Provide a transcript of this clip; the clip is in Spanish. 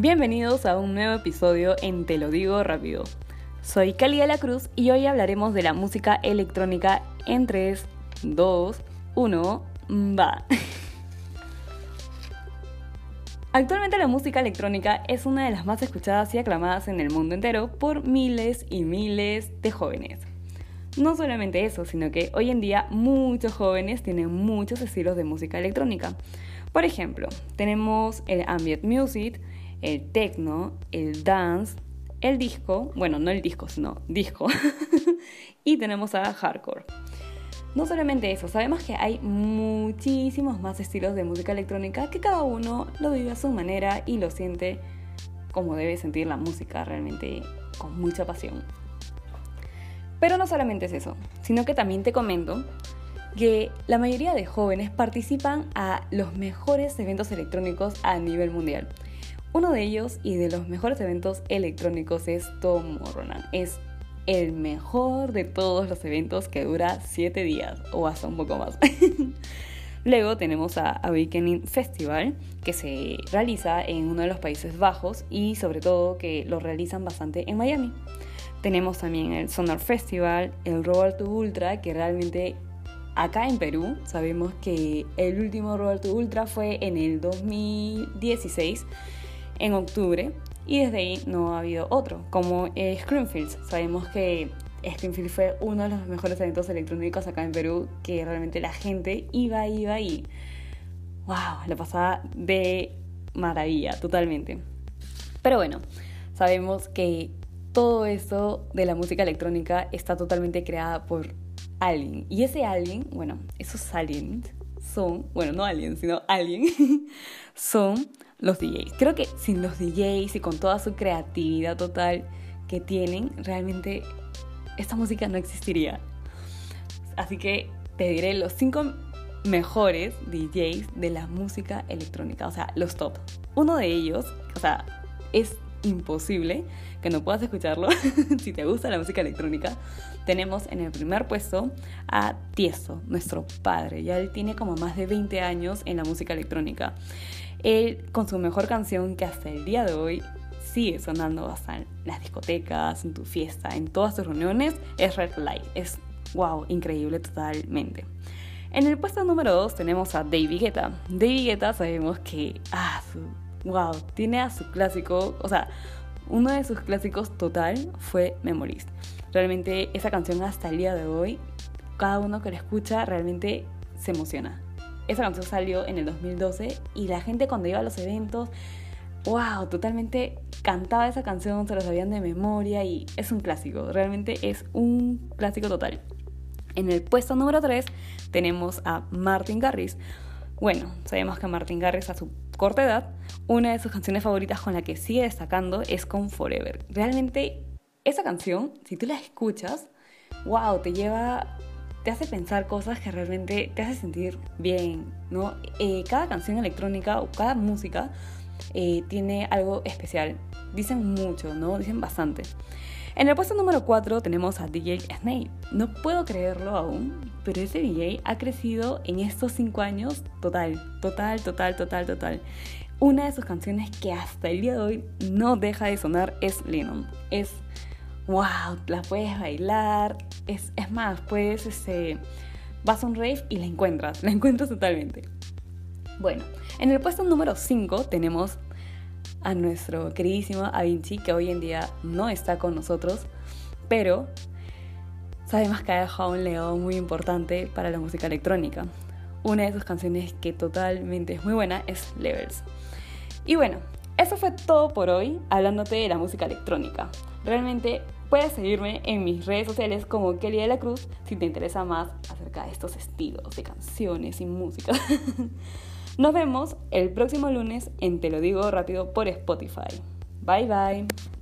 Bienvenidos a un nuevo episodio en Te lo digo rápido. Soy Cali de la Cruz y hoy hablaremos de la música electrónica en 3, 2, 1, va. Actualmente la música electrónica es una de las más escuchadas y aclamadas en el mundo entero por miles y miles de jóvenes. No solamente eso, sino que hoy en día muchos jóvenes tienen muchos estilos de música electrónica. Por ejemplo, tenemos el ambient music, el techno, el dance, el disco, bueno, no el disco, sino disco, y tenemos a hardcore. No solamente eso, sabemos que hay muchísimos más estilos de música electrónica que cada uno lo vive a su manera y lo siente como debe sentir la música realmente con mucha pasión. Pero no solamente es eso, sino que también te comento que la mayoría de jóvenes participan a los mejores eventos electrónicos a nivel mundial. Uno de ellos y de los mejores eventos electrónicos es Tomorrowland. Es el mejor de todos los eventos que dura 7 días o hasta un poco más. Luego tenemos a Awakening Festival, que se realiza en uno de los Países Bajos y sobre todo que lo realizan bastante en Miami. Tenemos también el Sonar Festival, el Roberto Ultra, que realmente acá en Perú sabemos que el último Roberto Ultra fue en el 2016 en octubre y desde ahí no ha habido otro, como eh, Screenfields. Sabemos que Screenfield fue uno de los mejores eventos electrónicos acá en Perú, que realmente la gente iba, iba y wow, la pasaba de maravilla, totalmente. Pero bueno, sabemos que todo eso de la música electrónica está totalmente creada por alguien. Y ese alguien, bueno, esos aliens son, bueno, no aliens, sino alguien, son los DJs. Creo que sin los DJs y con toda su creatividad total que tienen, realmente esta música no existiría. Así que te diré los cinco mejores DJs de la música electrónica, o sea, los top. Uno de ellos, o sea, es imposible que no puedas escucharlo si te gusta la música electrónica. Tenemos en el primer puesto a Tiesto, nuestro padre. Ya él tiene como más de 20 años en la música electrónica. Él, con su mejor canción que hasta el día de hoy sigue sonando hasta en las discotecas, en tu fiesta, en todas tus reuniones, es Red Light. Es wow, increíble totalmente. En el puesto número 2 tenemos a David Guetta. David Guetta sabemos que, ah, wow, tiene a su clásico, o sea, uno de sus clásicos total fue Memories. Realmente esa canción hasta el día de hoy, cada uno que la escucha realmente se emociona. Esa canción salió en el 2012 y la gente cuando iba a los eventos, wow, totalmente cantaba esa canción, se lo sabían de memoria y es un clásico, realmente es un clásico total. En el puesto número 3 tenemos a Martin Garrix. Bueno, sabemos que Martin Garrix a su corta edad, una de sus canciones favoritas con la que sigue destacando es con Forever. Realmente esa canción, si tú la escuchas, wow, te lleva te hace pensar cosas que realmente te hace sentir bien, ¿no? Eh, cada canción electrónica o cada música eh, tiene algo especial. Dicen mucho, ¿no? Dicen bastante. En el puesto número 4 tenemos a DJ Snake. No puedo creerlo aún, pero ese DJ ha crecido en estos 5 años total, total, total, total, total. Una de sus canciones que hasta el día de hoy no deja de sonar es Lennon. Es wow, la puedes bailar. Es, es más, puedes, este, vas a un rave y la encuentras, la encuentras totalmente. Bueno, en el puesto número 5 tenemos a nuestro queridísimo Avinci, que hoy en día no está con nosotros, pero sabemos que ha dejado un legado muy importante para la música electrónica. Una de sus canciones que totalmente es muy buena es Levels. Y bueno, eso fue todo por hoy hablándote de la música electrónica. Realmente puedes seguirme en mis redes sociales como Kelly de la Cruz si te interesa más acerca de estos estilos de canciones y música. Nos vemos el próximo lunes en Te lo digo rápido por Spotify. Bye bye.